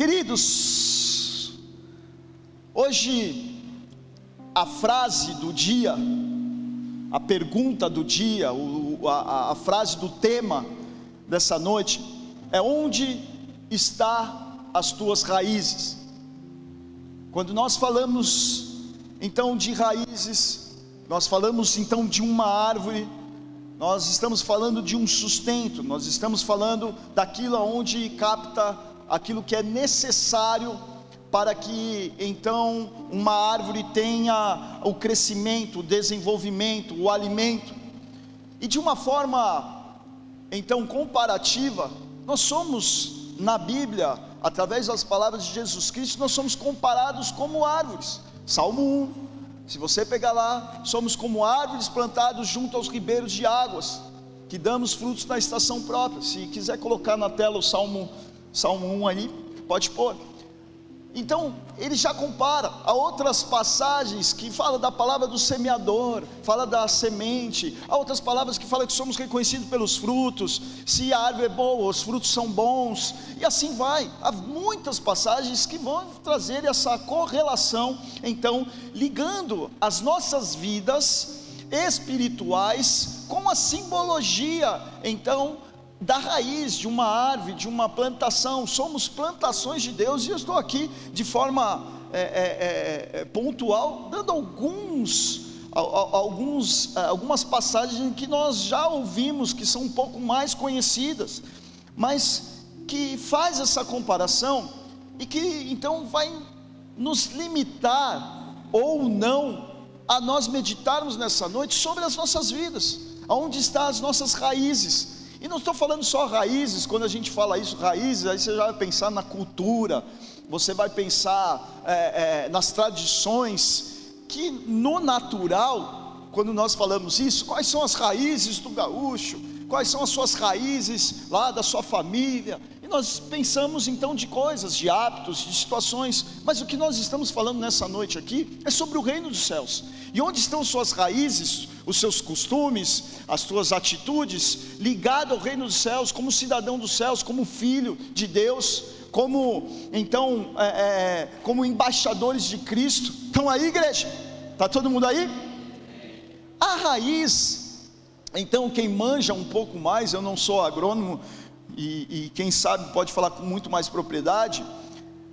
Queridos, hoje a frase do dia, a pergunta do dia, a, a frase do tema dessa noite é: onde está as tuas raízes? Quando nós falamos então de raízes, nós falamos então de uma árvore, nós estamos falando de um sustento, nós estamos falando daquilo onde capta aquilo que é necessário para que então uma árvore tenha o crescimento, o desenvolvimento, o alimento. E de uma forma então comparativa, nós somos na Bíblia, através das palavras de Jesus Cristo, nós somos comparados como árvores. Salmo 1. Se você pegar lá, somos como árvores plantados junto aos ribeiros de águas, que damos frutos na estação própria. Se quiser colocar na tela o Salmo Salmo 1 ali, pode pôr. Então, ele já compara a outras passagens que fala da palavra do semeador, fala da semente, há outras palavras que falam que somos reconhecidos pelos frutos, se a árvore é boa, os frutos são bons, e assim vai. Há muitas passagens que vão trazer essa correlação, então, ligando as nossas vidas espirituais com a simbologia, então, da raiz de uma árvore, de uma plantação, somos plantações de Deus, e eu estou aqui de forma é, é, é, é pontual, dando alguns, alguns, é, algumas passagens que nós já ouvimos, que são um pouco mais conhecidas, mas que faz essa comparação e que então vai nos limitar ou não a nós meditarmos nessa noite sobre as nossas vidas, aonde estão as nossas raízes e não estou falando só raízes, quando a gente fala isso, raízes, aí você já vai pensar na cultura, você vai pensar é, é, nas tradições, que no natural, quando nós falamos isso, quais são as raízes do gaúcho, quais são as suas raízes lá da sua família, nós pensamos então de coisas, de hábitos, de situações, mas o que nós estamos falando nessa noite aqui é sobre o reino dos céus, e onde estão suas raízes, os seus costumes, as suas atitudes, ligado ao reino dos céus, como cidadão dos céus, como filho de Deus, como então, é, é, como embaixadores de Cristo. Estão aí, igreja? Está todo mundo aí? A raiz, então, quem manja um pouco mais, eu não sou agrônomo, e, e quem sabe pode falar com muito mais propriedade,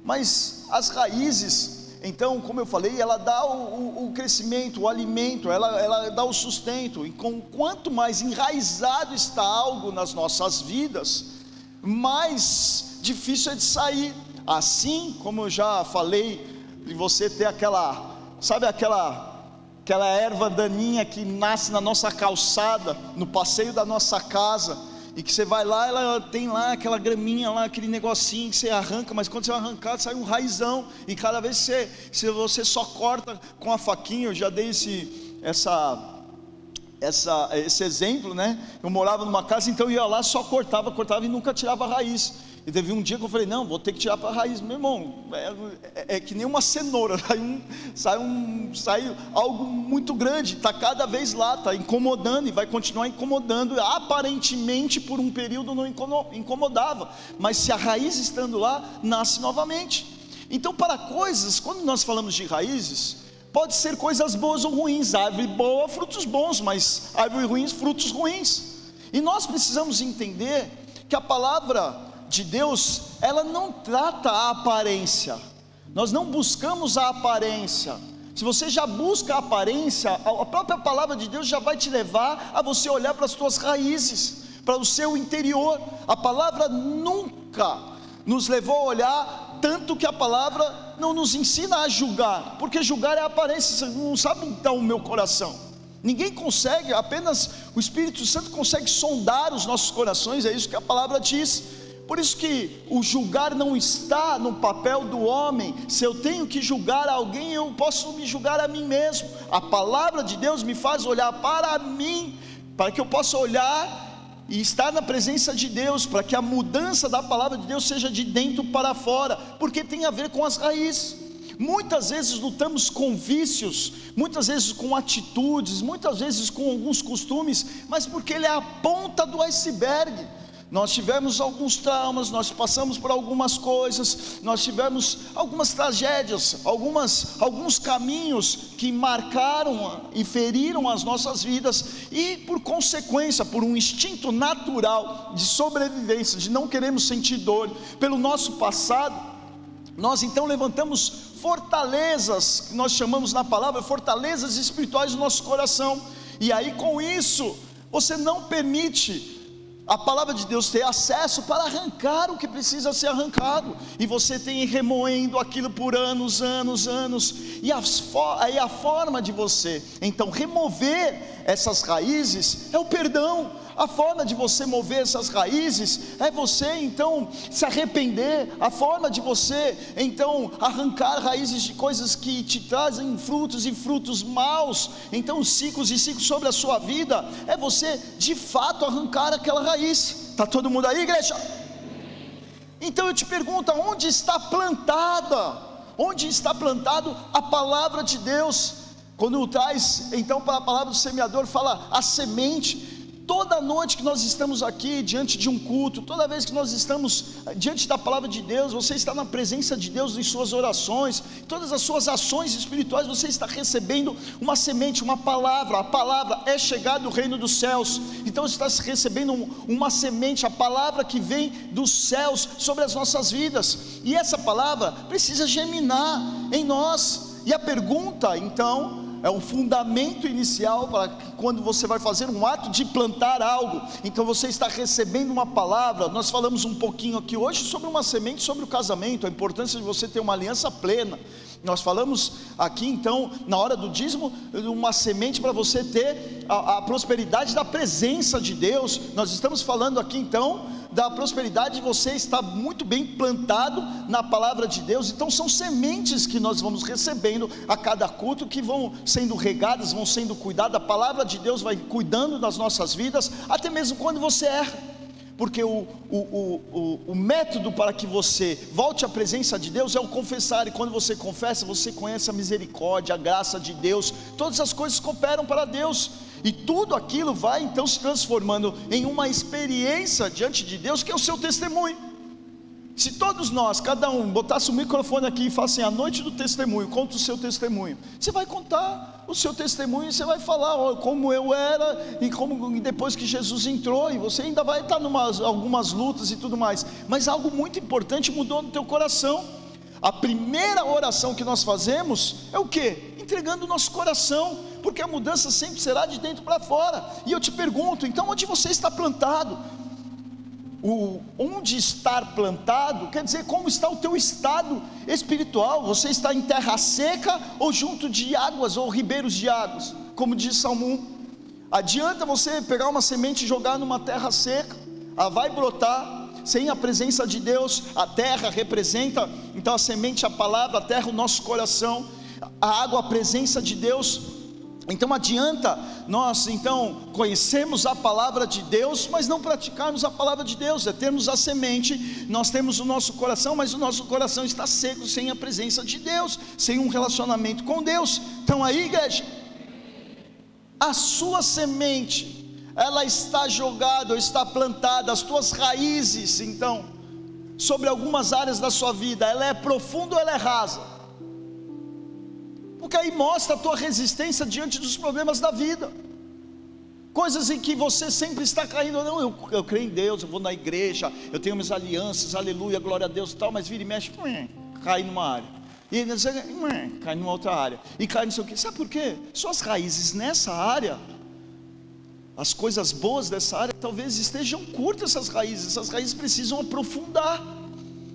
mas as raízes então, como eu falei, ela dá o, o, o crescimento, o alimento, ela, ela dá o sustento. E com quanto mais enraizado está algo nas nossas vidas, mais difícil é de sair. Assim como eu já falei, de você ter aquela, sabe aquela aquela erva daninha que nasce na nossa calçada, no passeio da nossa casa e que você vai lá, ela tem lá aquela graminha lá, aquele negocinho que você arranca, mas quando você vai arrancar, sai um raizão, e cada vez que você, se você só corta com a faquinha, eu já dei esse, essa, essa, esse exemplo, né? Eu morava numa casa, então eu ia lá, só cortava, cortava e nunca tirava a raiz. E teve um dia que eu falei, não, vou ter que tirar para a raiz, meu irmão, é, é, é, que nem uma cenoura, sai, um, sai, um, sai algo muito grande, está cada vez lá, está incomodando e vai continuar incomodando, aparentemente por um período não incomodava, mas se a raiz estando lá, nasce novamente. Então, para coisas, quando nós falamos de raízes, pode ser coisas boas ou ruins, árvore boa, frutos bons, mas árvore ruins, frutos ruins. E nós precisamos entender que a palavra de Deus, ela não trata a aparência. Nós não buscamos a aparência. Se você já busca a aparência, a própria palavra de Deus já vai te levar a você olhar para as suas raízes, para o seu interior. A palavra nunca nos levou a olhar tanto que a palavra não nos ensina a julgar, porque julgar é a aparência, você não sabe então o meu coração. Ninguém consegue, apenas o Espírito Santo consegue sondar os nossos corações, é isso que a palavra diz. Por isso que o julgar não está no papel do homem. Se eu tenho que julgar alguém, eu posso me julgar a mim mesmo. A palavra de Deus me faz olhar para mim, para que eu possa olhar e estar na presença de Deus, para que a mudança da palavra de Deus seja de dentro para fora, porque tem a ver com as raízes. Muitas vezes lutamos com vícios, muitas vezes com atitudes, muitas vezes com alguns costumes, mas porque ele é a ponta do iceberg nós tivemos alguns traumas, nós passamos por algumas coisas, nós tivemos algumas tragédias, algumas, alguns caminhos que marcaram e feriram as nossas vidas, e por consequência, por um instinto natural de sobrevivência, de não queremos sentir dor, pelo nosso passado, nós então levantamos fortalezas, que nós chamamos na palavra fortalezas espirituais no nosso coração, e aí com isso, você não permite a palavra de Deus ter acesso para arrancar o que precisa ser arrancado, e você tem remoendo aquilo por anos, anos, anos, e a, e a forma de você então remover essas raízes é o perdão, a forma de você mover essas raízes é você então se arrepender, a forma de você então arrancar raízes de coisas que te trazem frutos e frutos maus, então ciclos e ciclos sobre a sua vida, é você de fato arrancar aquela raiz. Está todo mundo aí, igreja? Então eu te pergunto, onde está plantada? Onde está plantado a palavra de Deus? Quando traz então para a palavra do semeador, fala a semente toda noite que nós estamos aqui diante de um culto, toda vez que nós estamos eh, diante da palavra de Deus, você está na presença de Deus em suas orações, todas as suas ações espirituais, você está recebendo uma semente, uma palavra. A palavra é chegar do reino dos céus. Então você está recebendo uma semente, a palavra que vem dos céus sobre as nossas vidas. E essa palavra precisa germinar em nós. E a pergunta, então, é um fundamento inicial para quando você vai fazer um ato de plantar algo, então você está recebendo uma palavra. Nós falamos um pouquinho aqui hoje sobre uma semente, sobre o casamento, a importância de você ter uma aliança plena. Nós falamos aqui então, na hora do dízimo, uma semente para você ter a, a prosperidade da presença de Deus. Nós estamos falando aqui então da prosperidade, você está muito bem plantado na palavra de Deus. Então são sementes que nós vamos recebendo a cada culto que vão sendo regadas, vão sendo cuidadas. A palavra de Deus vai cuidando das nossas vidas, até mesmo quando você erra porque o, o, o, o, método para que você volte à presença de Deus é o confessar, e quando você confessa, você conhece a misericórdia, a graça de Deus, todas as coisas cooperam para Deus, e tudo aquilo vai então se transformando em uma experiência diante de Deus, que é o seu testemunho. Se todos nós, cada um, botasse o microfone aqui e falasse assim, a noite do testemunho, conta o seu testemunho. Você vai contar o seu testemunho, você vai falar ó, como eu era e como e depois que Jesus entrou, e você ainda vai estar em algumas lutas e tudo mais. Mas algo muito importante mudou no teu coração. A primeira oração que nós fazemos é o que? Entregando o nosso coração, porque a mudança sempre será de dentro para fora. E eu te pergunto, então onde você está plantado? O onde estar plantado quer dizer como está o teu estado espiritual. Você está em terra seca ou junto de águas ou ribeiros de águas, como diz Salmo 1. Adianta você pegar uma semente e jogar numa terra seca, ela vai brotar sem a presença de Deus. A terra representa então a semente, a palavra, a terra, o nosso coração. A água, a presença de Deus então adianta nós então conhecemos a palavra de Deus, mas não praticarmos a palavra de Deus, é termos a semente, nós temos o nosso coração, mas o nosso coração está seco sem a presença de Deus, sem um relacionamento com Deus. Então aí, igreja, a sua semente, ela está jogada, ou está plantada, as tuas raízes, então, sobre algumas áreas da sua vida, ela é profunda ou ela é rasa? Porque aí mostra a tua resistência diante dos problemas da vida. Coisas em que você sempre está caindo, não, eu, eu creio em Deus, eu vou na igreja, eu tenho minhas alianças, aleluia, glória a Deus e tal, mas vira e mexe, cai numa área. E cai numa outra área. E cai não sei o que. Sabe por quê? Suas raízes nessa área, as coisas boas dessa área, talvez estejam curtas essas raízes. Essas raízes precisam aprofundar.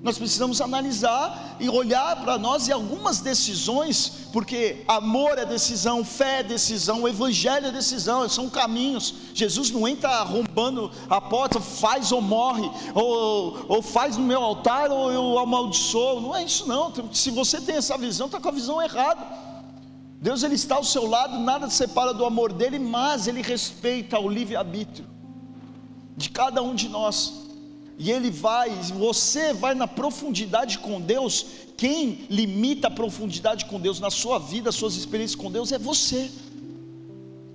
Nós precisamos analisar e olhar para nós e algumas decisões, porque amor é decisão, fé é decisão, o evangelho é decisão, são caminhos. Jesus não entra arrombando a porta, faz ou morre, ou, ou faz no meu altar ou eu amaldiçoo. Não é isso não. Se você tem essa visão, está com a visão errada. Deus ele está ao seu lado, nada te separa do amor dele, mas ele respeita o livre-arbítrio de cada um de nós e ele vai, você vai na profundidade com Deus. Quem limita a profundidade com Deus na sua vida, suas experiências com Deus é você.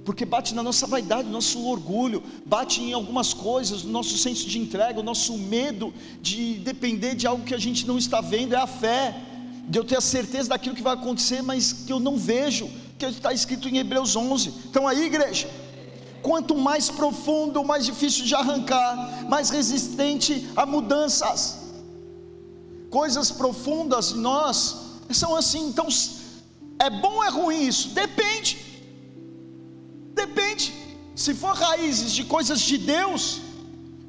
porque bate na nossa vaidade, no nosso orgulho, bate em algumas coisas, no nosso senso de entrega, o nosso medo de depender de algo que a gente não está vendo, é a fé, de eu ter a certeza daquilo que vai acontecer, mas que eu não vejo, que está escrito em Hebreus 11. Então aí, igreja, quanto mais profundo, mais difícil de arrancar, mais resistente a mudanças. Coisas profundas em nós são assim, então é bom ou é ruim isso? Depende. Depende. Se for raízes de coisas de Deus,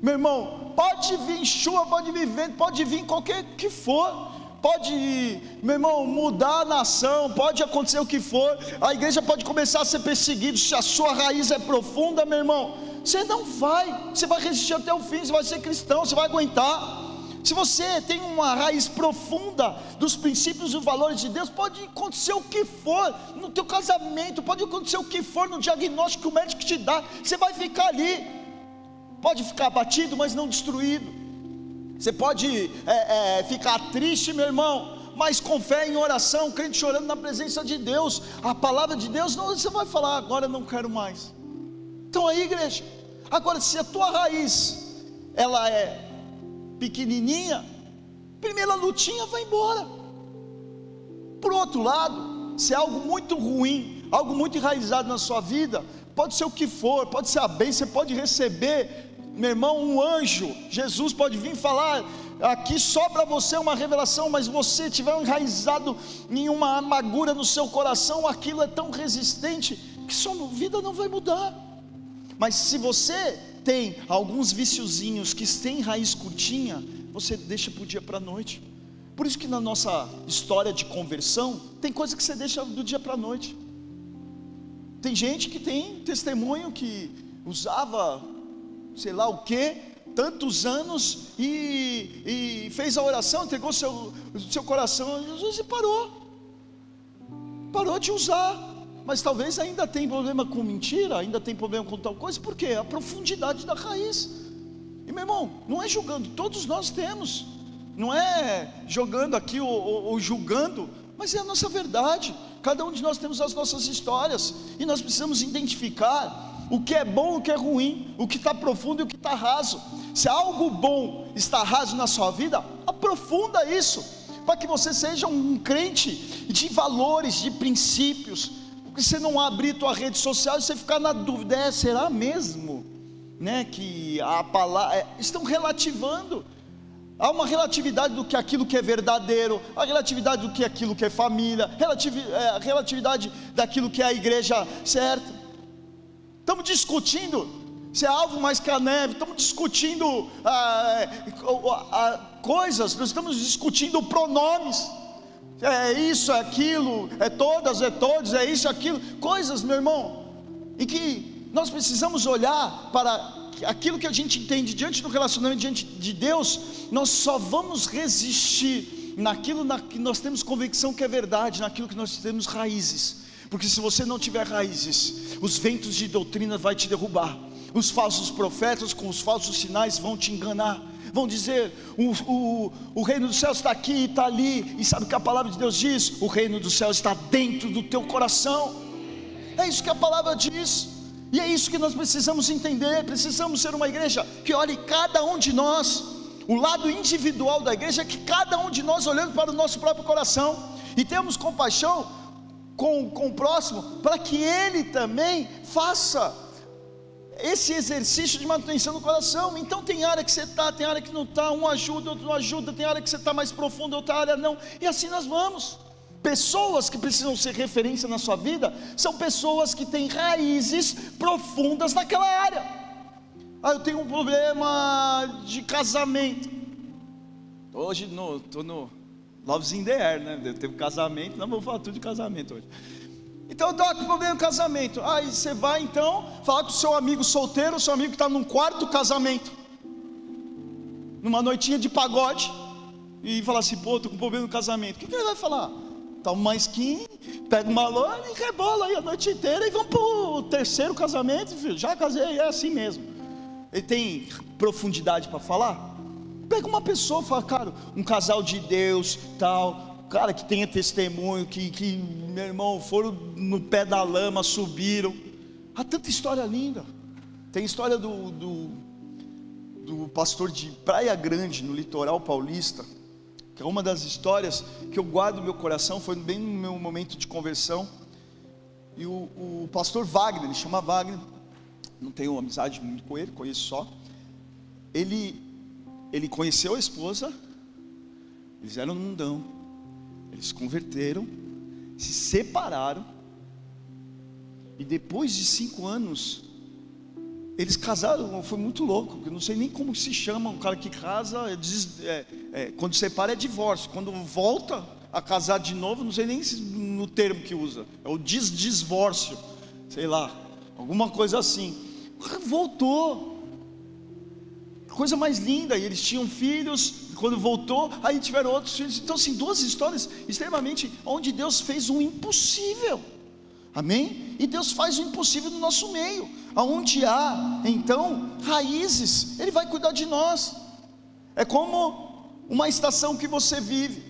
meu irmão, pode vir chuva, pode vir vento, pode vir qualquer que for. Pode, meu irmão, mudar a nação, pode acontecer o que for, a igreja pode começar a ser perseguida. Se a sua raiz é profunda, meu irmão, você não vai, você vai resistir até o fim, você vai ser cristão, você vai aguentar. Se você tem uma raiz profunda dos princípios e valores de Deus, pode acontecer o que for no teu casamento, pode acontecer o que for no diagnóstico que o médico te dá, você vai ficar ali. Pode ficar abatido, mas não destruído. Você pode é, é, ficar triste, meu irmão, mas com fé em oração, crente chorando na presença de Deus, a palavra de Deus, não, você vai falar, agora não quero mais. Então aí, igreja, agora se a tua raiz ela é pequenininha, primeira lutinha vai embora. Por outro lado, se é algo muito ruim, algo muito enraizado na sua vida, pode ser o que for, pode ser a bênção, você pode receber, meu irmão, um anjo, Jesus pode vir falar aqui só para você uma revelação, mas você tiver enraizado em uma amargura no seu coração, aquilo é tão resistente que sua vida não vai mudar. Mas se você tem alguns viciozinhos que têm raiz curtinha, você deixa para o dia para a noite. Por isso que na nossa história de conversão, tem coisa que você deixa do dia para a noite. Tem gente que tem testemunho que usava, sei lá o que, tantos anos e, e, fez a oração, entregou seu, seu coração a Jesus e parou. Parou de usar mas talvez ainda tem problema com mentira, ainda tem problema com tal coisa, porque é a profundidade da raiz. E meu irmão, não é julgando, todos nós temos, não é jogando aqui ou, ou, ou julgando, mas é a nossa verdade. Cada um de nós temos as nossas histórias e nós precisamos identificar o que é bom, o que é ruim, o que está profundo e o que está raso. Se algo bom está raso na sua vida, aprofunda isso, para que você seja um crente de valores, de princípios, porque você não abrir tua rede social e você ficar na dúvida, é, será mesmo? Né, que a palavra é, estão relativando. Há uma relatividade do que aquilo que é verdadeiro, a relatividade do que aquilo que é família, é, relatividade daquilo que é a igreja certa. Estamos discutindo se é alvo mais que a neve, estamos discutindo ah, ah, coisas, nós estamos discutindo pronomes é isso, é aquilo, é todas, é todos, é isso, é aquilo, coisas, meu irmão, e que nós precisamos olhar para aquilo que a gente entende diante do relacionamento diante de Deus, nós só vamos resistir naquilo na que nós temos convicção que é verdade, naquilo que nós temos raízes. Porque se você não tiver raízes, os ventos de doutrina vai te derrubar. Os falsos profetas com os falsos sinais vão te enganar vão dizer: o, o, o reino dos céus está aqui, está ali, e sabe o que a palavra de Deus diz? O reino dos céus está dentro do teu coração. É isso que a palavra diz, e é isso que nós precisamos entender. Precisamos ser uma igreja que olhe cada um de nós. O lado individual da igreja é que cada um de nós olhando para o nosso próprio coração e temos compaixão com, com o próximo, para que ele também faça esse exercício de manutenção do coração. Então tem área que você está, tem área que não está, um ajuda, outro não ajuda, tem área que você está mais profundo, outra área não. E assim nós vamos. Pessoas que precisam ser referência na sua vida são pessoas que têm raízes profundas naquela área. Ah, eu tenho um problema de casamento. Hoje estou no Loves in the Air, né? Eu tenho casamento, não vou falar tudo de casamento hoje. Então está com problema no casamento. Aí você vai então falar com o seu amigo solteiro, seu amigo que está num quarto casamento, numa noitinha de pagode, e falar assim, pô, estou com problema no casamento. O que, que ele vai falar? Tá uma skin, pega uma lona e rebola aí a noite inteira e vamos para o terceiro casamento, filho. Já casei, é assim mesmo. Ele tem profundidade para falar? Pega uma pessoa, fala, cara, um casal de Deus, tal, cara que tenha testemunho, que, que meu irmão foram no pé da lama, subiram. Há tanta história linda. Tem história do, do, do pastor de Praia Grande, no litoral paulista, que é uma das histórias que eu guardo no meu coração, foi bem no meu momento de conversão. E o, o pastor Wagner, ele chama Wagner, não tenho amizade muito com ele, conheço só. Ele, ele conheceu a esposa, eles eram mundão, eles se converteram, se separaram, e depois de cinco anos, eles casaram, foi muito louco, eu não sei nem como se chama um cara que casa, é, é, é, quando separa é divórcio, quando volta a casar de novo, não sei nem no termo que usa, é o desdivórcio, sei lá, alguma coisa assim. Voltou, coisa mais linda, e eles tinham filhos, quando voltou, aí tiveram outros filhos. Então, assim, duas histórias extremamente onde Deus fez o impossível. Amém? E Deus faz o impossível no nosso meio. Aonde há, então, raízes, Ele vai cuidar de nós. É como uma estação que você vive.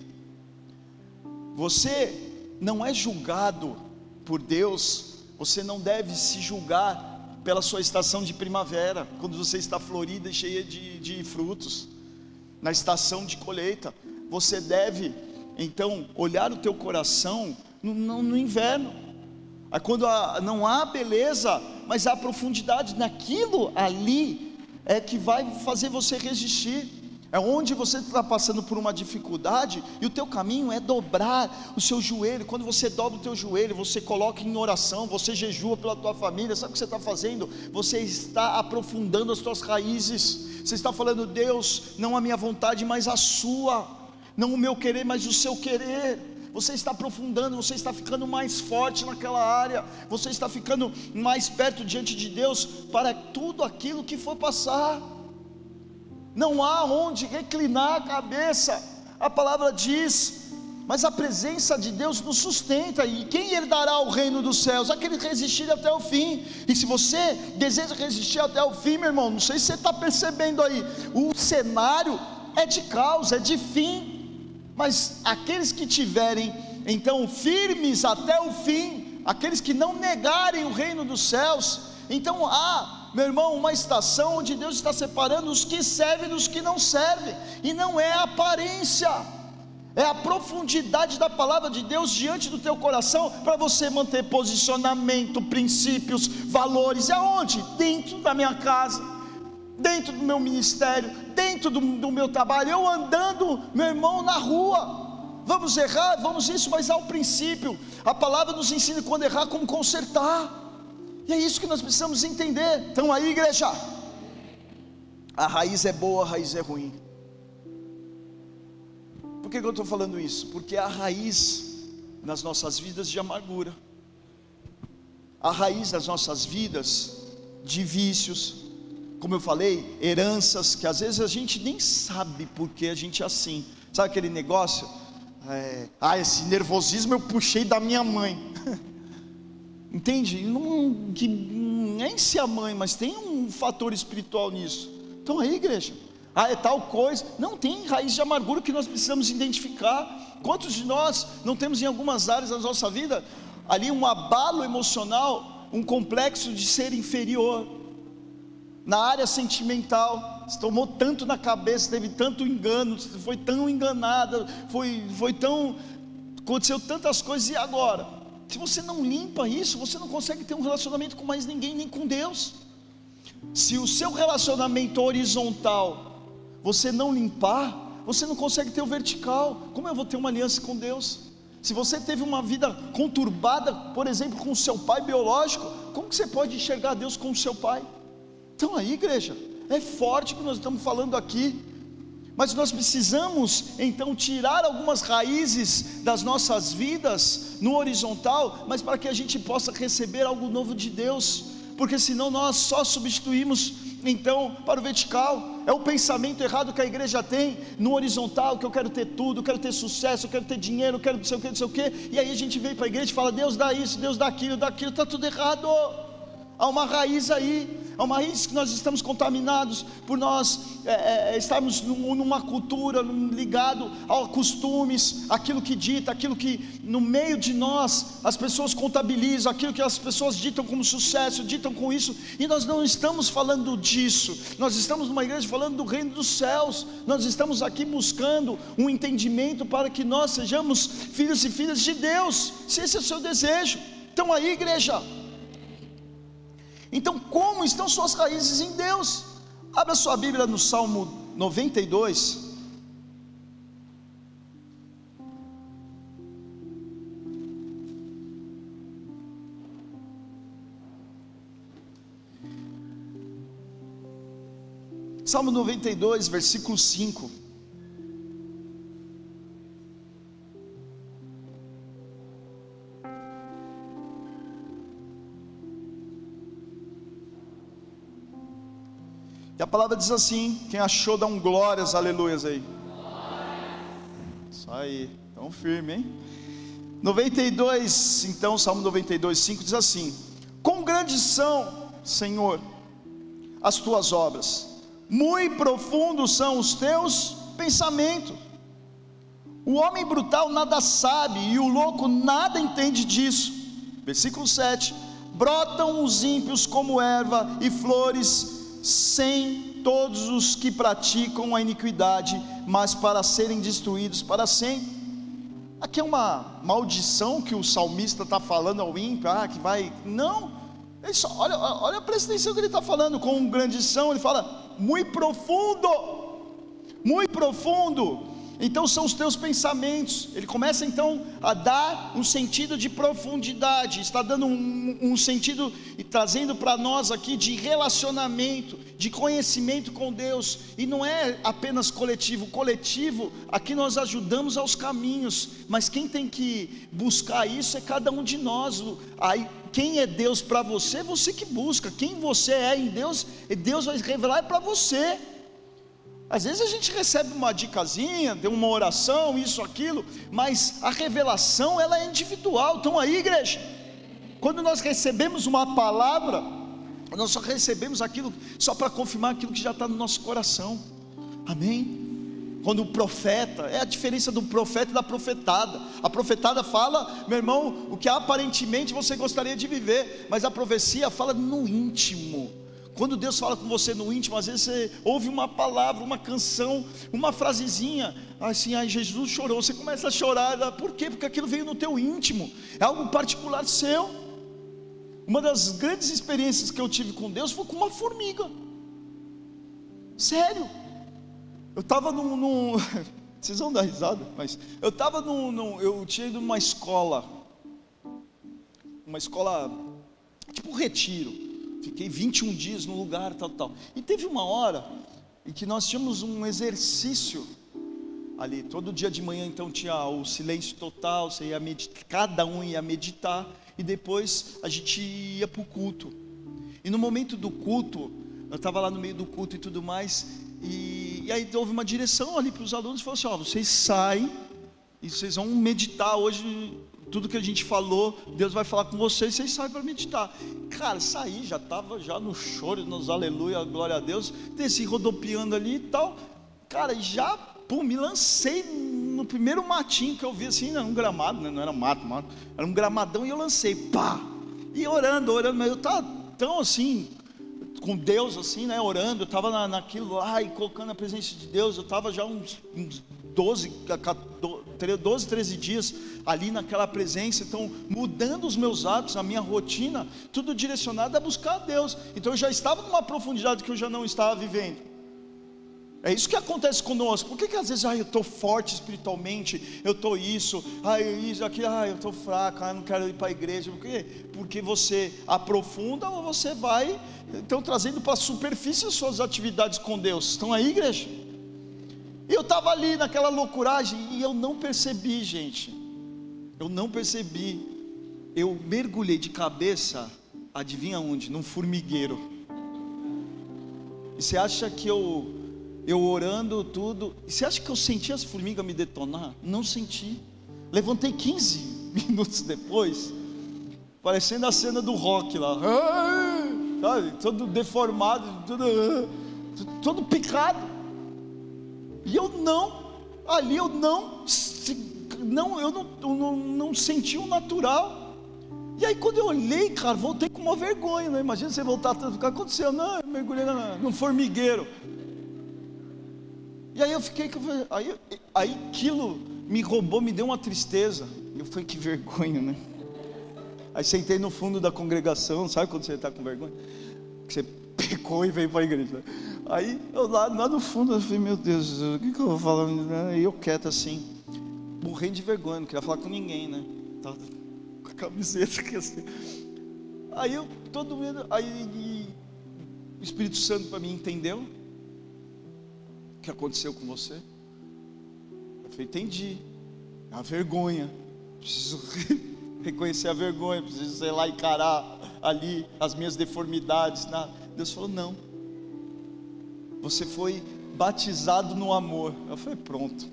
Você não é julgado por Deus, você não deve se julgar pela sua estação de primavera, quando você está florida e cheia de, de frutos, na estação de colheita, você deve então olhar o teu coração no, no, no inverno, Aí quando há, não há beleza, mas há profundidade naquilo ali, é que vai fazer você resistir. É onde você está passando por uma dificuldade e o teu caminho é dobrar o seu joelho. Quando você dobra o teu joelho, você coloca em oração, você jejua pela tua família. Sabe o que você está fazendo? Você está aprofundando as tuas raízes. Você está falando, Deus, não a minha vontade, mas a sua. Não o meu querer, mas o seu querer você está aprofundando, você está ficando mais forte naquela área, você está ficando mais perto diante de Deus para tudo aquilo que for passar. Não há onde reclinar a cabeça. A palavra diz: mas a presença de Deus nos sustenta, e quem herdará o reino dos céus? Aquele que resistir até o fim. E se você deseja resistir até o fim, meu irmão, não sei se você está percebendo aí, o cenário é de causa, é de fim mas aqueles que tiverem então firmes até o fim, aqueles que não negarem o reino dos céus, então há, meu irmão, uma estação onde Deus está separando os que servem dos que não servem, e não é a aparência, é a profundidade da palavra de Deus diante do teu coração para você manter posicionamento, princípios, valores. E aonde? Dentro da minha casa dentro do meu ministério, dentro do, do meu trabalho, eu andando, meu irmão, na rua. Vamos errar, vamos isso, mas um princípio. A palavra nos ensina quando errar como consertar. E é isso que nós precisamos entender. Então aí, igreja, a raiz é boa, a raiz é ruim. Por que, que eu estou falando isso? Porque a raiz nas nossas vidas de amargura, a raiz das nossas vidas de vícios, como eu falei, heranças que às vezes a gente nem sabe porque a gente é assim. Sabe aquele negócio? É, ah, esse nervosismo eu puxei da minha mãe. Entende? Não, que, nem se a mãe, mas tem um fator espiritual nisso. Então aí, igreja, ah, é tal coisa. Não, tem raiz de amargura que nós precisamos identificar. Quantos de nós não temos em algumas áreas da nossa vida ali um abalo emocional, um complexo de ser inferior? na área sentimental, se tomou tanto na cabeça, teve tanto engano, foi tão enganada, foi, foi tão. aconteceu tantas coisas, e agora? Se você não limpa isso, você não consegue ter um relacionamento com mais ninguém, nem com Deus. Se o seu relacionamento horizontal você não limpar, você não consegue ter o vertical. Como eu vou ter uma aliança com Deus? Se você teve uma vida conturbada, por exemplo, com o seu pai biológico, como que você pode enxergar Deus com o seu pai? Então aí, igreja, é forte que nós estamos falando aqui. Mas nós precisamos então tirar algumas raízes das nossas vidas no horizontal, mas para que a gente possa receber algo novo de Deus, porque senão nós só substituímos então para o vertical. É o pensamento errado que a igreja tem no horizontal, que eu quero ter tudo, eu quero ter sucesso, eu quero ter dinheiro, eu quero não sei o que, não sei o que, e aí a gente vem para a igreja e fala: Deus dá isso, Deus dá aquilo, dá aquilo, está tudo errado. Há uma raiz aí, há uma raiz que nós estamos contaminados por nós é, é, estarmos numa cultura ligado a costumes, aquilo que dita, aquilo que no meio de nós as pessoas contabilizam, aquilo que as pessoas ditam como sucesso, ditam com isso, e nós não estamos falando disso, nós estamos numa igreja falando do reino dos céus, nós estamos aqui buscando um entendimento para que nós sejamos filhos e filhas de Deus, se esse é o seu desejo. Então aí, igreja, então, como estão suas raízes em Deus? Abra sua Bíblia no Salmo 92. Salmo 92, versículo 5. Palavra diz assim: quem achou, dá um glórias, aleluias aí. Isso aí, tão firme, hein? 92, então, Salmo 92, 5 diz assim: Quão grandes são, Senhor, as tuas obras, muito profundos são os teus pensamentos. O homem brutal nada sabe e o louco nada entende disso. Versículo 7: Brotam os ímpios como erva e flores sem todos os que praticam a iniquidade, mas para serem destruídos para sempre. Aqui é uma maldição que o salmista está falando ao ímpio, ah, que vai. Não, ele só, olha, olha a atenção que ele está falando, com grande som, ele fala, muito profundo, muito profundo, então são os teus pensamentos. Ele começa então a dar um sentido de profundidade, está dando um, um sentido e trazendo para nós aqui de relacionamento, de conhecimento com Deus. E não é apenas coletivo. Coletivo, aqui nós ajudamos aos caminhos, mas quem tem que buscar isso é cada um de nós. Aí, quem é Deus para você, você que busca. Quem você é em Deus, Deus vai revelar é para você. Às vezes a gente recebe uma dicasinha, tem uma oração, isso, aquilo, mas a revelação ela é individual. Então aí, igreja, quando nós recebemos uma palavra, nós só recebemos aquilo só para confirmar aquilo que já está no nosso coração. Amém? Quando o profeta, é a diferença do profeta e da profetada. A profetada fala, meu irmão, o que aparentemente você gostaria de viver, mas a profecia fala no íntimo quando Deus fala com você no íntimo, às vezes você ouve uma palavra, uma canção, uma frasezinha, assim, ai, Jesus chorou, você começa a chorar, por quê? Porque aquilo veio no teu íntimo, é algo particular seu. Uma das grandes experiências que eu tive com Deus foi com uma formiga. Sério. Eu estava num, num, Vocês vão dar risada, mas eu estava num, num. Eu tinha ido numa escola. Uma escola. Tipo um retiro. Fiquei 21 dias no lugar, tal, tal. E teve uma hora em que nós tínhamos um exercício ali. Todo dia de manhã, então, tinha o silêncio total, você ia meditar, cada um ia meditar, e depois a gente ia para o culto. E no momento do culto, eu estava lá no meio do culto e tudo mais, e, e aí houve uma direção ali para os alunos, falou assim, ó, vocês saem, e vocês vão meditar hoje tudo que a gente falou, Deus vai falar com vocês, vocês saem para meditar. Cara, saí, já estava já no choro, nos aleluia, glória a Deus, desci rodopiando ali e tal. Cara, já, pum, me lancei no primeiro matinho que eu vi assim, era um gramado, né? não era mato, mato, era um gramadão e eu lancei, pá! E orando, orando, mas eu estava tão assim, com Deus assim, né, orando, eu estava na, naquilo lá e colocando a presença de Deus, eu estava já uns, uns 12, 12, 13 dias ali naquela presença, então mudando os meus hábitos, a minha rotina, tudo direcionado a buscar a Deus. Então eu já estava numa profundidade que eu já não estava vivendo. É isso que acontece conosco. Por que, que às vezes ah, eu estou forte espiritualmente, eu estou isso, ah, isso, aquilo, ah, eu estou fraco, ah, eu não quero ir para a igreja. Por quê? Porque você aprofunda ou você vai então trazendo para a superfície as suas atividades com Deus. Estão aí, igreja? E eu estava ali naquela loucuragem e eu não percebi, gente. Eu não percebi. Eu mergulhei de cabeça, adivinha onde? Num formigueiro. E você acha que eu, eu orando tudo, e você acha que eu senti as formigas me detonar? Não senti. Levantei 15 minutos depois, parecendo a cena do rock lá. sabe? Todo deformado, todo, todo picado. E eu não, ali eu não, não eu não, não, não senti o natural. E aí quando eu olhei, cara, voltei com uma vergonha, né? Imagina você voltar, o que aconteceu? Não, eu mergulhei num formigueiro. E aí eu fiquei, aí, aí aquilo me roubou, me deu uma tristeza. Eu falei, que vergonha, né? Aí sentei no fundo da congregação, sabe quando você está com vergonha? Que você pecou e veio para a igreja. Aí eu lá, lá no fundo, eu falei, meu Deus, o que, que eu vou falar? E eu quieto assim, morrendo de vergonha, não queria falar com ninguém, né? Tava com a camiseta aqui assim. Aí eu, todo mundo, aí o Espírito Santo para mim entendeu o que aconteceu com você. Eu falei, entendi. É a vergonha. Preciso reconhecer a vergonha, preciso, sei lá, encarar ali as minhas deformidades. Deus falou: não. Você foi batizado no amor. Eu falei: pronto.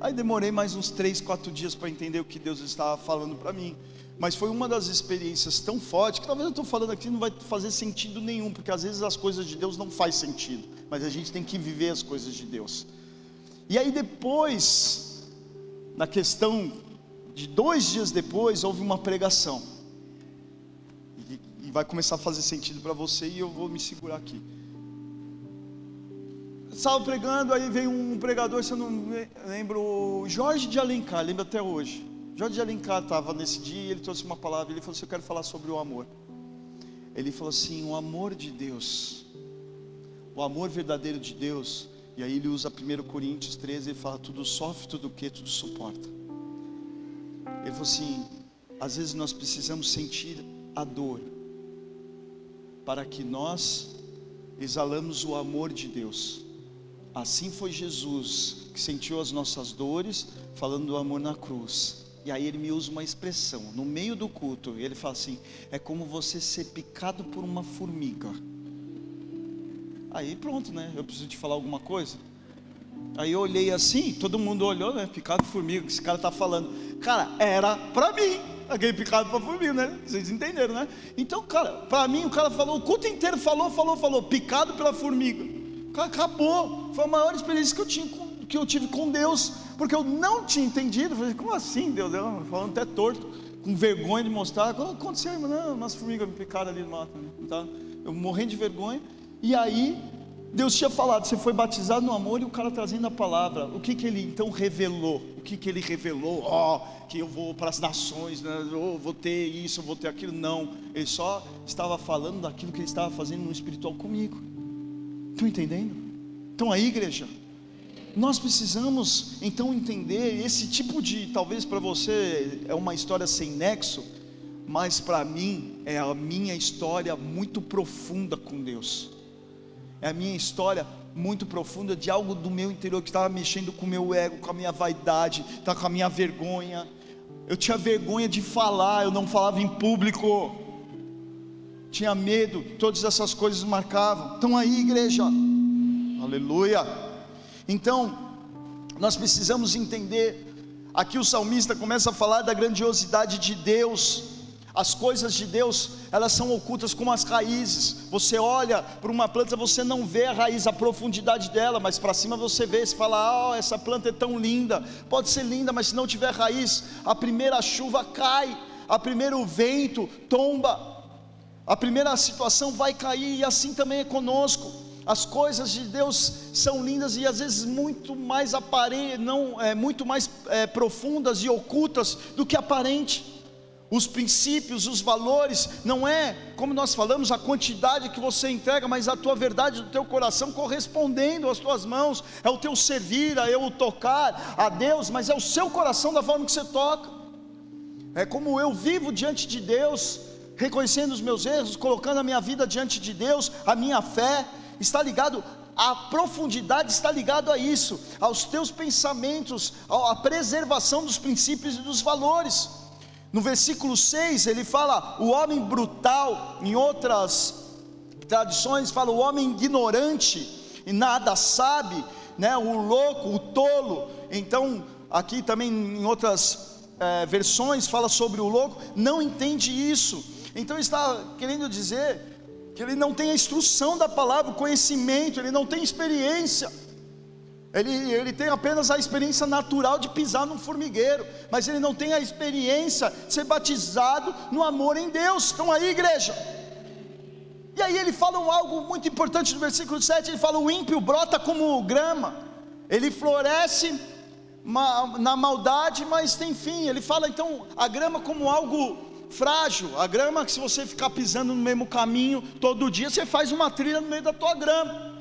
Aí demorei mais uns três, quatro dias para entender o que Deus estava falando para mim. Mas foi uma das experiências tão fortes que talvez eu estou falando aqui não vai fazer sentido nenhum, porque às vezes as coisas de Deus não faz sentido, mas a gente tem que viver as coisas de Deus. E aí depois, na questão de dois dias depois, houve uma pregação. E, e vai começar a fazer sentido para você e eu vou me segurar aqui. Estava pregando, aí veio um pregador, se eu não lembro, Jorge de Alencar, lembro até hoje. Jorge de Alencar estava nesse dia, ele trouxe uma palavra, ele falou assim: Eu quero falar sobre o amor. Ele falou assim: O amor de Deus, o amor verdadeiro de Deus, e aí ele usa 1 Coríntios 13, ele fala: Tudo sofre, tudo que, tudo suporta. Ele falou assim: às vezes nós precisamos sentir a dor, para que nós exalamos o amor de Deus. Assim foi Jesus que sentiu as nossas dores, falando do amor na cruz. E aí ele me usa uma expressão no meio do culto. Ele fala assim: é como você ser picado por uma formiga. Aí pronto, né? Eu preciso te falar alguma coisa. Aí eu olhei assim, todo mundo olhou, né? Picado por formiga, que esse cara tá falando. Cara, era para mim, aquele picado por formiga, né? Vocês entenderam, né? Então, cara, para mim o cara falou, o culto inteiro falou, falou, falou, picado pela formiga. Acabou. Foi a maior experiência que eu tinha que eu tive com Deus, porque eu não tinha entendido. Eu falei, como assim, Deus? Eu, falando até torto, com vergonha de mostrar. O que aconteceu, irmão? Não, umas formigas me picaram ali no mato. Né? Tá? Eu morrendo de vergonha. E aí Deus tinha falado, você foi batizado no amor e o cara trazendo a palavra. O que que ele então revelou? O que que ele revelou? Ó, oh, que eu vou para as nações, né? oh, vou ter isso, vou ter aquilo. Não, ele só estava falando daquilo que ele estava fazendo no espiritual comigo. Estão entendendo? Então aí, igreja, nós precisamos então entender esse tipo de, talvez para você é uma história sem nexo, mas para mim é a minha história muito profunda com Deus é a minha história muito profunda de algo do meu interior que estava mexendo com o meu ego, com a minha vaidade, tá com a minha vergonha. Eu tinha vergonha de falar, eu não falava em público. Tinha medo, todas essas coisas marcavam. Então aí, igreja. Aleluia. Então, nós precisamos entender aqui o salmista começa a falar da grandiosidade de Deus as coisas de Deus, elas são ocultas como as raízes. Você olha para uma planta, você não vê a raiz, a profundidade dela, mas para cima você vê, você fala: "Ah, oh, essa planta é tão linda". Pode ser linda, mas se não tiver raiz, a primeira chuva cai, a primeiro vento tomba. A primeira situação vai cair e assim também é conosco. As coisas de Deus são lindas e às vezes muito mais aparentes, não é muito mais é, profundas e ocultas do que aparente. Os princípios, os valores, não é, como nós falamos, a quantidade que você entrega, mas a tua verdade do teu coração correspondendo às tuas mãos, é o teu servir, é o tocar a Deus, mas é o seu coração da forma que você toca, é como eu vivo diante de Deus, reconhecendo os meus erros, colocando a minha vida diante de Deus, a minha fé, está ligado a profundidade está ligado a isso, aos teus pensamentos, à preservação dos princípios e dos valores. No versículo 6 ele fala o homem brutal, em outras tradições fala o homem ignorante e nada sabe, né? O louco, o tolo. Então aqui também em outras é, versões fala sobre o louco, não entende isso. Então está querendo dizer que ele não tem a instrução da palavra, o conhecimento, ele não tem experiência. Ele, ele tem apenas a experiência natural de pisar num formigueiro, mas ele não tem a experiência de ser batizado no amor em Deus. Estão aí, igreja? E aí ele fala algo muito importante no versículo 7, ele fala: o ímpio brota como grama, ele floresce na maldade, mas tem fim. Ele fala então a grama como algo frágil, a grama que se você ficar pisando no mesmo caminho todo dia, você faz uma trilha no meio da tua grama.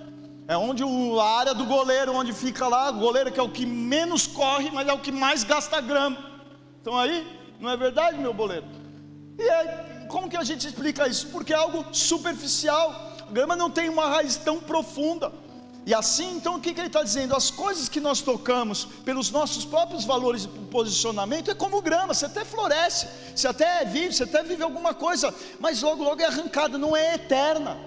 É onde o, a área do goleiro, onde fica lá, o goleiro que é o que menos corre, mas é o que mais gasta grama. Então aí, não é verdade, meu boleiro? E aí, como que a gente explica isso? Porque é algo superficial. A grama não tem uma raiz tão profunda. E assim, então, o que, que ele está dizendo? As coisas que nós tocamos pelos nossos próprios valores e posicionamento é como grama, você até floresce, você até vive, você até vive alguma coisa, mas logo, logo é arrancada, não é eterna.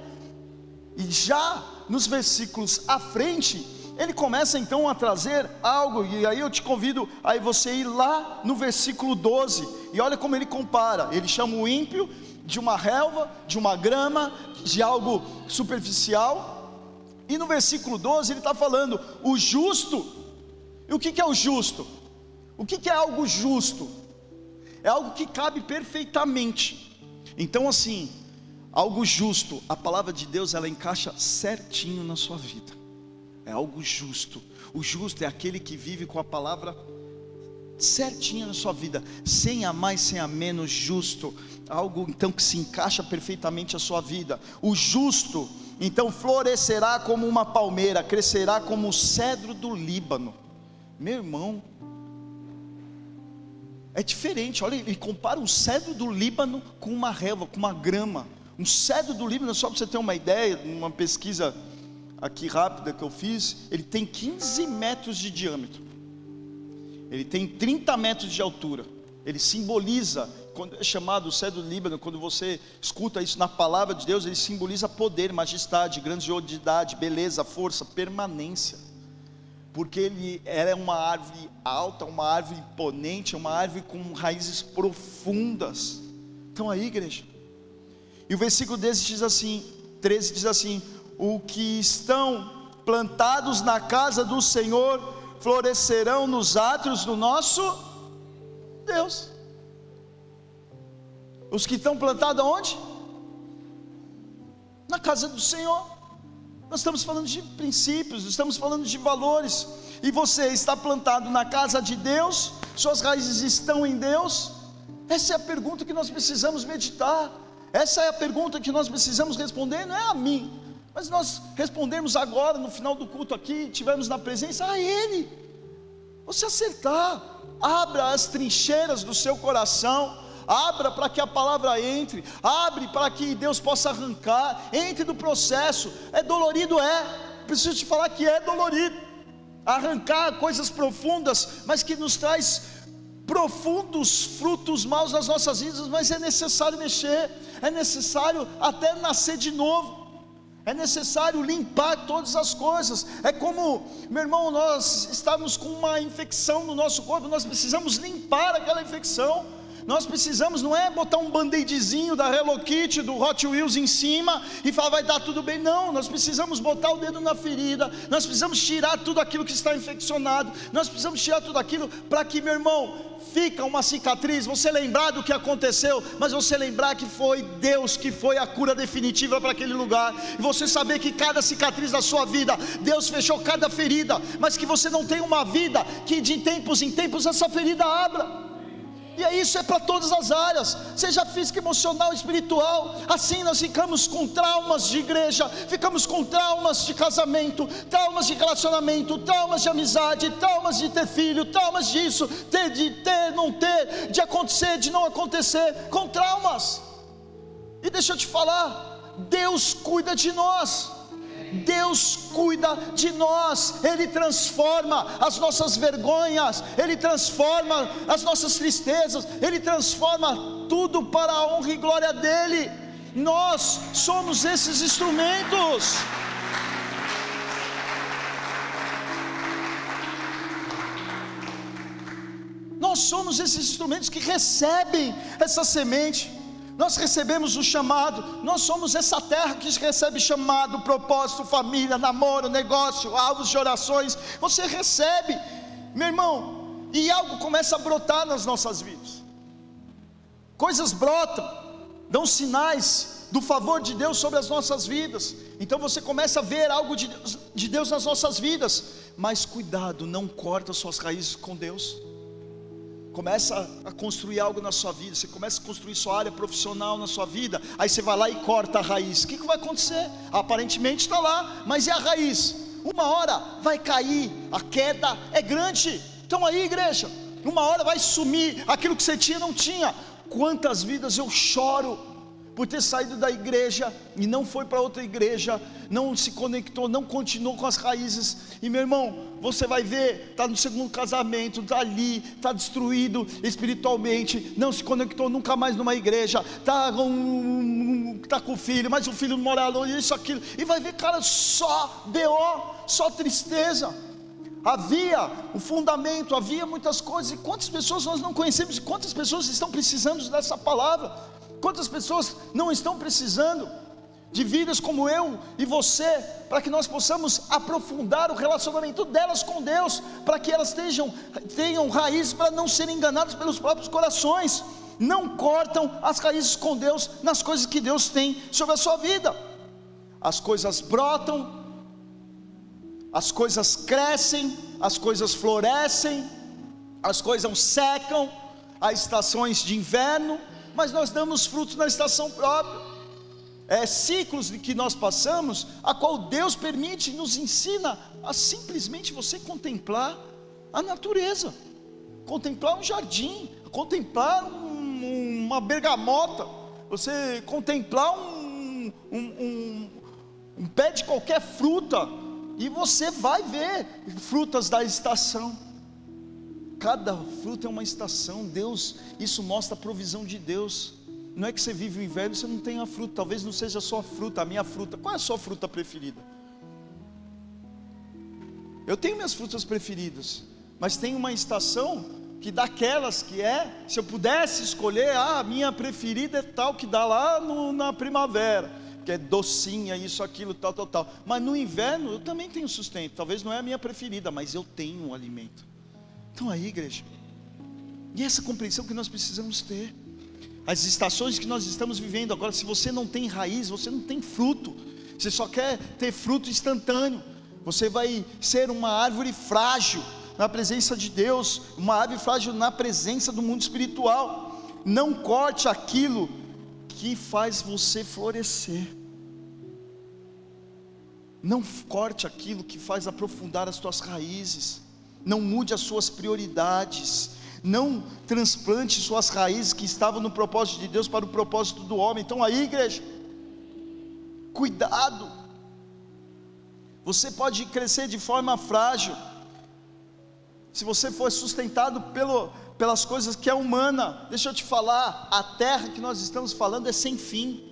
E já nos versículos à frente, ele começa então a trazer algo, e aí eu te convido a você ir lá no versículo 12, e olha como ele compara: ele chama o ímpio de uma relva, de uma grama, de algo superficial, e no versículo 12 ele está falando: o justo. E o que, que é o justo? O que, que é algo justo? É algo que cabe perfeitamente. Então, assim, algo justo, a palavra de Deus ela encaixa certinho na sua vida. É algo justo. O justo é aquele que vive com a palavra certinha na sua vida, sem a mais, sem a menos, justo. Algo então que se encaixa perfeitamente a sua vida. O justo então florescerá como uma palmeira, crescerá como o cedro do Líbano. Meu irmão, é diferente, olha, ele compara o cedro do Líbano com uma relva, com uma grama. Um cedro do Líbano, só para você ter uma ideia, uma pesquisa aqui rápida que eu fiz, ele tem 15 metros de diâmetro, ele tem 30 metros de altura, ele simboliza quando é chamado cedro do Líbano, quando você escuta isso na palavra de Deus, ele simboliza poder, majestade, grandiosidade, beleza, força, permanência. Porque ele é uma árvore alta, uma árvore imponente, uma árvore com raízes profundas. Então aí, igreja. E o versículo 13 diz assim, 13 diz assim: "O que estão plantados na casa do Senhor florescerão nos átrios do nosso Deus." Os que estão plantados aonde? Na casa do Senhor. Nós estamos falando de princípios, estamos falando de valores. E você está plantado na casa de Deus? Suas raízes estão em Deus? Essa é a pergunta que nós precisamos meditar. Essa é a pergunta que nós precisamos responder, não é a mim, mas nós respondemos agora, no final do culto aqui, tivemos na presença a Ele. Você acertar, abra as trincheiras do seu coração abra para que a palavra entre, abre para que Deus possa arrancar, entre no processo. É dolorido, é, preciso te falar que é dolorido. Arrancar coisas profundas, mas que nos traz profundos frutos maus nas nossas vidas, mas é necessário mexer, é necessário até nascer de novo. É necessário limpar todas as coisas. É como, meu irmão, nós estamos com uma infecção no nosso corpo, nós precisamos limpar aquela infecção. Nós precisamos, não é botar um band-aidzinho da Hello Kitty, do Hot Wheels em cima e falar vai dar tudo bem. Não, nós precisamos botar o dedo na ferida, nós precisamos tirar tudo aquilo que está infeccionado, nós precisamos tirar tudo aquilo para que, meu irmão, fica uma cicatriz, você lembrar do que aconteceu, mas você lembrar que foi Deus que foi a cura definitiva para aquele lugar, e você saber que cada cicatriz da sua vida, Deus fechou cada ferida, mas que você não tem uma vida que de tempos em tempos essa ferida abra. E isso é para todas as áreas, seja física, emocional, espiritual. Assim nós ficamos com traumas de igreja, ficamos com traumas de casamento, traumas de relacionamento, traumas de amizade, traumas de ter filho, traumas disso, ter de ter, não ter, de acontecer, de não acontecer, com traumas. E deixa eu te falar, Deus cuida de nós. Deus cuida de nós, Ele transforma as nossas vergonhas, Ele transforma as nossas tristezas, Ele transforma tudo para a honra e glória dEle. Nós somos esses instrumentos. Nós somos esses instrumentos que recebem essa semente. Nós recebemos o chamado, nós somos essa terra que recebe chamado, propósito, família, namoro, negócio, alvos de orações. Você recebe, meu irmão, e algo começa a brotar nas nossas vidas. Coisas brotam, dão sinais do favor de Deus sobre as nossas vidas. Então você começa a ver algo de Deus, de Deus nas nossas vidas. Mas cuidado, não corta suas raízes com Deus começa a construir algo na sua vida, você começa a construir sua área profissional na sua vida, aí você vai lá e corta a raiz. O que, que vai acontecer? Aparentemente está lá, mas e a raiz? Uma hora vai cair, a queda é grande. Então aí, igreja, uma hora vai sumir aquilo que você tinha não tinha. Quantas vidas eu choro por ter saído da igreja e não foi para outra igreja, não se conectou, não continuou com as raízes. E meu irmão, você vai ver, está no segundo casamento, está ali, está destruído espiritualmente, não se conectou nunca mais numa igreja, está um, tá com o filho, mas o filho não mora longe, isso, aquilo, e vai ver, cara, só BO, só tristeza. Havia o fundamento, havia muitas coisas, e quantas pessoas nós não conhecemos, e quantas pessoas estão precisando dessa palavra. Quantas pessoas não estão precisando de vidas como eu e você, para que nós possamos aprofundar o relacionamento delas com Deus, para que elas tenham, tenham raízes para não serem enganadas pelos próprios corações. Não cortam as raízes com Deus nas coisas que Deus tem sobre a sua vida. As coisas brotam, as coisas crescem, as coisas florescem, as coisas secam, há estações de inverno, mas nós damos frutos na estação própria. É ciclos que nós passamos, a qual Deus permite nos ensina a simplesmente você contemplar a natureza, contemplar um jardim, contemplar um, uma bergamota, você contemplar um, um, um pé de qualquer fruta, e você vai ver frutas da estação. Cada fruta é uma estação. Deus, isso mostra a provisão de Deus. Não é que você vive o inverno e você não tem a fruta. Talvez não seja só a fruta, a minha fruta. Qual é a sua fruta preferida? Eu tenho minhas frutas preferidas, mas tem uma estação que daquelas que é, se eu pudesse escolher, ah, a minha preferida é tal que dá lá no, na primavera, que é docinha, isso, aquilo, tal, tal, tal. Mas no inverno eu também tenho sustento. Talvez não é a minha preferida, mas eu tenho um alimento. Estão aí, igreja. E essa compreensão que nós precisamos ter. As estações que nós estamos vivendo agora, se você não tem raiz, você não tem fruto. Você só quer ter fruto instantâneo. Você vai ser uma árvore frágil na presença de Deus, uma árvore frágil na presença do mundo espiritual. Não corte aquilo que faz você florescer. Não corte aquilo que faz aprofundar as tuas raízes não mude as suas prioridades, não transplante suas raízes que estavam no propósito de Deus para o propósito do homem. Então aí, igreja, cuidado. Você pode crescer de forma frágil. Se você for sustentado pelo, pelas coisas que é humana, deixa eu te falar, a terra que nós estamos falando é sem fim.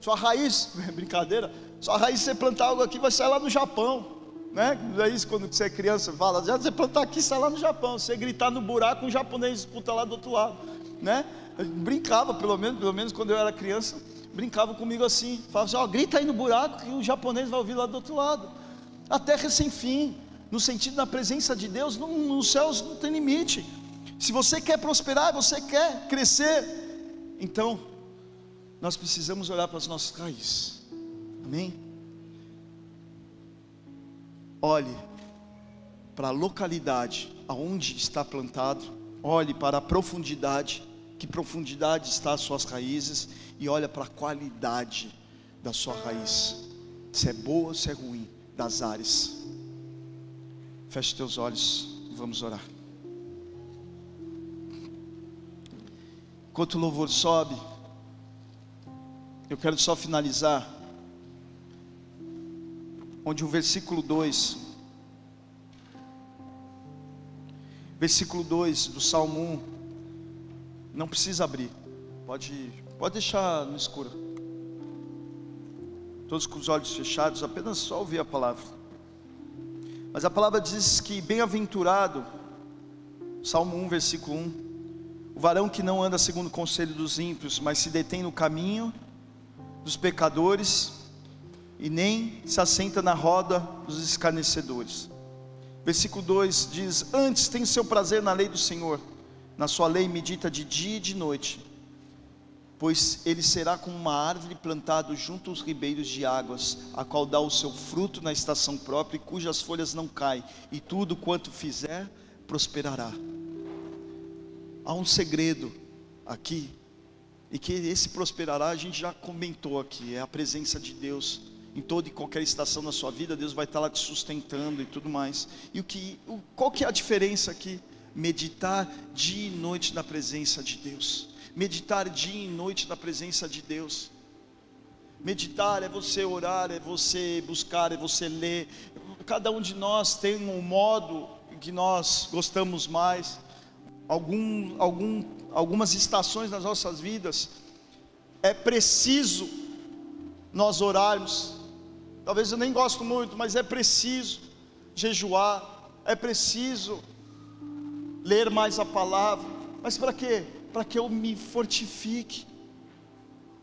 Sua raiz, brincadeira, sua raiz você plantar algo aqui vai sair lá no Japão né? É isso quando você é criança, fala, já você plantar aqui, sai lá no Japão. Você gritar no buraco, um japonês disputa lá do outro lado, né? Eu brincava, pelo menos, pelo menos quando eu era criança, brincava comigo assim, falava assim, ó, grita aí no buraco que o japonês vai ouvir lá do outro lado. A terra é sem fim, no sentido da presença de Deus, não, nos céus não tem limite. Se você quer prosperar, você quer crescer, então nós precisamos olhar para as nossas raízes. Amém? Olhe para a localidade aonde está plantado, olhe para a profundidade, que profundidade está as suas raízes e olhe para a qualidade da sua raiz, se é boa ou se é ruim das áreas. Feche teus olhos e vamos orar. Enquanto o louvor sobe, eu quero só finalizar onde o versículo 2, versículo 2 do Salmo 1, não precisa abrir, pode, pode deixar no escuro, todos com os olhos fechados, apenas só ouvir a palavra. Mas a palavra diz que bem-aventurado, Salmo 1, versículo 1, O varão que não anda segundo o conselho dos ímpios, mas se detém no caminho dos pecadores e nem se assenta na roda dos escarnecedores. Versículo 2 diz: Antes tem seu prazer na lei do Senhor, na sua lei medita de dia e de noite, pois ele será como uma árvore plantada junto aos ribeiros de águas, a qual dá o seu fruto na estação própria e cujas folhas não caem, e tudo quanto fizer prosperará. Há um segredo aqui, e que esse prosperará a gente já comentou aqui, é a presença de Deus em toda e qualquer estação da sua vida, Deus vai estar lá te sustentando e tudo mais. E o que, o, qual que é a diferença aqui? Meditar dia e noite na presença de Deus meditar dia e noite na presença de Deus. Meditar é você orar, é você buscar, é você ler. Cada um de nós tem um modo que nós gostamos mais. Algum, algum, algumas estações nas nossas vidas é preciso nós orarmos. Talvez eu nem gosto muito, mas é preciso jejuar, é preciso ler mais a palavra. Mas para quê? para que eu me fortifique.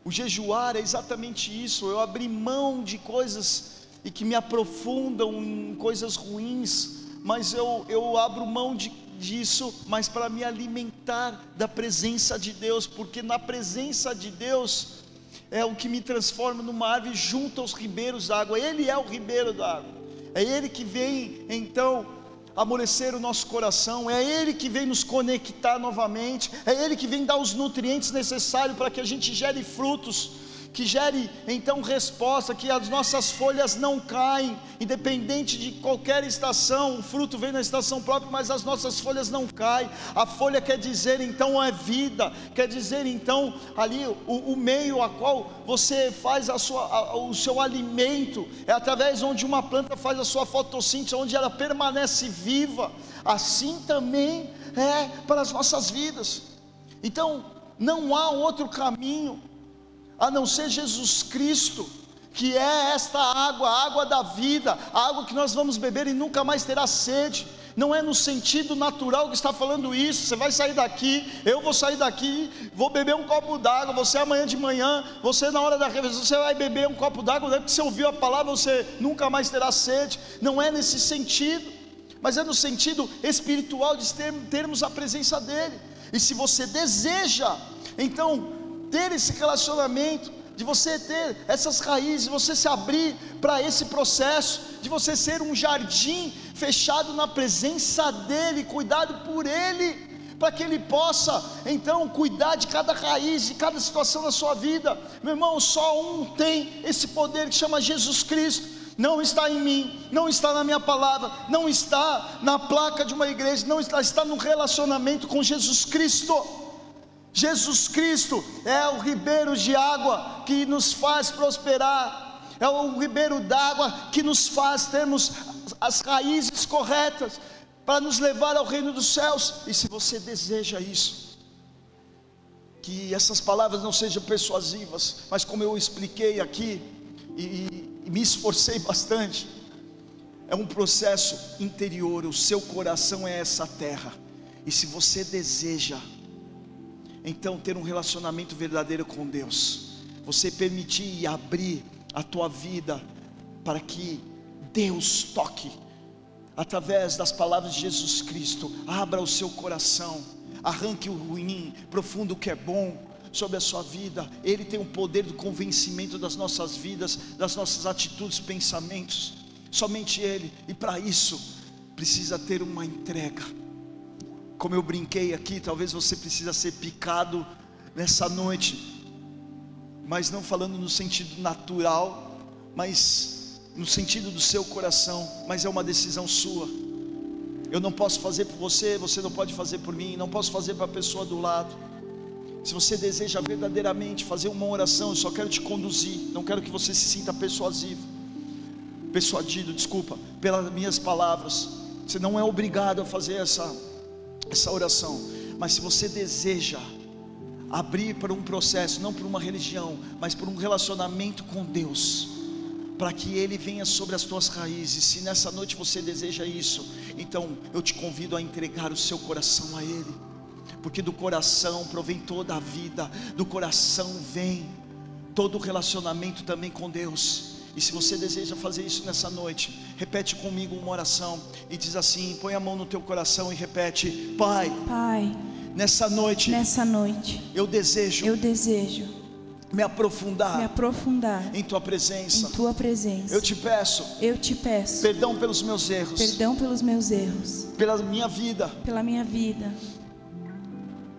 O jejuar é exatamente isso, eu abrir mão de coisas e que me aprofundam em coisas ruins, mas eu, eu abro mão de, disso, mas para me alimentar da presença de Deus, porque na presença de Deus é o que me transforma numa árvore junto aos ribeiros d'água, Ele é o ribeiro d'água, é Ele que vem então amolecer o nosso coração, é Ele que vem nos conectar novamente, é Ele que vem dar os nutrientes necessários para que a gente gere frutos que gere então resposta, que as nossas folhas não caem, independente de qualquer estação, o fruto vem na estação própria, mas as nossas folhas não caem. A folha quer dizer então é vida, quer dizer então ali o, o meio a qual você faz a sua, a, o seu alimento, é através onde uma planta faz a sua fotossíntese, onde ela permanece viva, assim também é para as nossas vidas. Então, não há outro caminho a não ser Jesus Cristo, que é esta água, a água da vida, a água que nós vamos beber e nunca mais terá sede. Não é no sentido natural que está falando isso. Você vai sair daqui, eu vou sair daqui, vou beber um copo d'água. Você amanhã de manhã, você na hora da refeição, você vai beber um copo d'água. Porque você ouviu a palavra, você nunca mais terá sede. Não é nesse sentido, mas é no sentido espiritual de termos a presença dEle. E se você deseja, então ter esse relacionamento, de você ter essas raízes, de você se abrir para esse processo, de você ser um jardim fechado na presença dEle, cuidado por Ele, para que Ele possa então cuidar de cada raiz, de cada situação da sua vida. Meu irmão, só um tem esse poder que chama Jesus Cristo. Não está em mim, não está na minha palavra, não está na placa de uma igreja, não está, está no relacionamento com Jesus Cristo. Jesus Cristo é o ribeiro de água que nos faz prosperar, é o ribeiro d'água que nos faz termos as raízes corretas para nos levar ao reino dos céus. E se você deseja isso, que essas palavras não sejam persuasivas, mas como eu expliquei aqui e, e me esforcei bastante, é um processo interior, o seu coração é essa terra. E se você deseja então ter um relacionamento verdadeiro com Deus, você permitir e abrir a tua vida para que Deus toque através das palavras de Jesus Cristo, abra o seu coração, arranque o ruim, profundo o que é bom sobre a sua vida. Ele tem o poder do convencimento das nossas vidas, das nossas atitudes, pensamentos. Somente ele, e para isso precisa ter uma entrega como eu brinquei aqui, talvez você precisa ser picado nessa noite, mas não falando no sentido natural, mas no sentido do seu coração, mas é uma decisão sua. Eu não posso fazer por você, você não pode fazer por mim, não posso fazer para a pessoa do lado. Se você deseja verdadeiramente fazer uma oração, eu só quero te conduzir, não quero que você se sinta persuasivo, persuadido, desculpa, pelas minhas palavras. Você não é obrigado a fazer essa essa oração. Mas se você deseja abrir para um processo, não para uma religião, mas para um relacionamento com Deus, para que Ele venha sobre as tuas raízes. Se nessa noite você deseja isso, então eu te convido a entregar o seu coração a Ele, porque do coração provém toda a vida, do coração vem todo relacionamento também com Deus. E se você deseja fazer isso nessa noite, repete comigo uma oração e diz assim: põe a mão no teu coração e repete: Pai, Pai, nessa noite, nessa noite, eu desejo eu desejo me aprofundar me aprofundar em tua em presença. tua presença. Eu te peço Eu te peço perdão pelos meus erros, perdão pelos meus erros, pela minha vida, pela minha vida,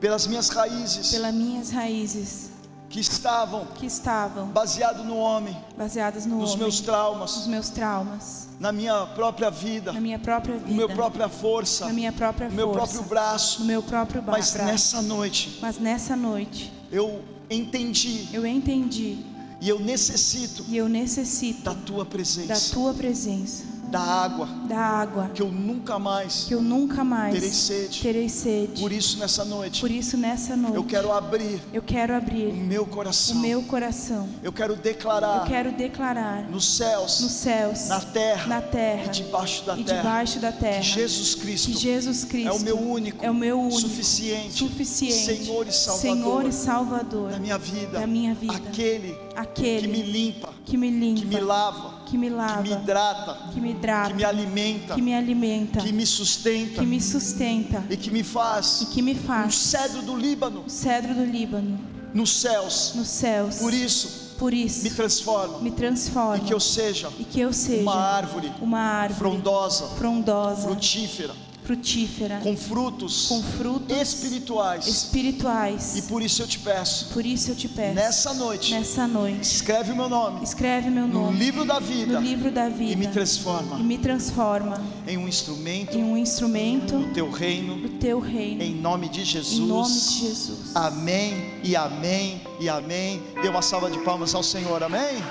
pelas minhas raízes pelas minhas raízes que estavam que estavam baseado no homem, baseadas no nos homem, meus nos traumas, meus traumas, na minha própria vida, na minha própria no vida, meu própria força, na minha própria no meu força, próprio braço. no meu próprio ba- Mas braço. nessa noite Mas nessa noite eu entendi eu entendi e eu necessito e eu necessito da tua da presença, tua presença, da água da água que eu nunca mais que eu nunca mais terei sede. terei sede. Por isso nessa noite Por isso nessa noite eu quero abrir eu quero o abrir meu o coração. meu coração. Eu quero Eu declarar quero declarar nos céus, nos céus, na terra, na terra e debaixo da e terra debaixo da terra que Jesus Cristo que Jesus Cristo é o meu único, é o meu único, suficiente, suficiente, Senhor e Salvador Senhor e Salvador da minha vida, da minha vida. aquele aquele que me limpa, que me limpa, que me lava, que me lava, que me hidrata, que me hidrata, que me alimenta, que me alimenta, que me sustenta que me sustenta e que me e faz que me um faz cedro do Líbano o cedro do Líbano nos céus. nos céus. Por isso, Por isso, me transforma me transforma e que eu seja e que eu seja uma árvore uma árvore frondosa, frondosa, frutífera, frutífera, com frutos com frutos espirituais. espirituais. E por isso eu te peço, Por isso eu te peço, nessa noite, nessa noite, escreve o meu nome escreve meu no nome livro da no vida livro da e vida me transforma e me transforma em um instrumento em um instrumento do teu reino, do teu reino. em nome de Jesus. Em nome de Jesus. Amém e amém e amém. Dê uma salva de palmas ao Senhor, amém?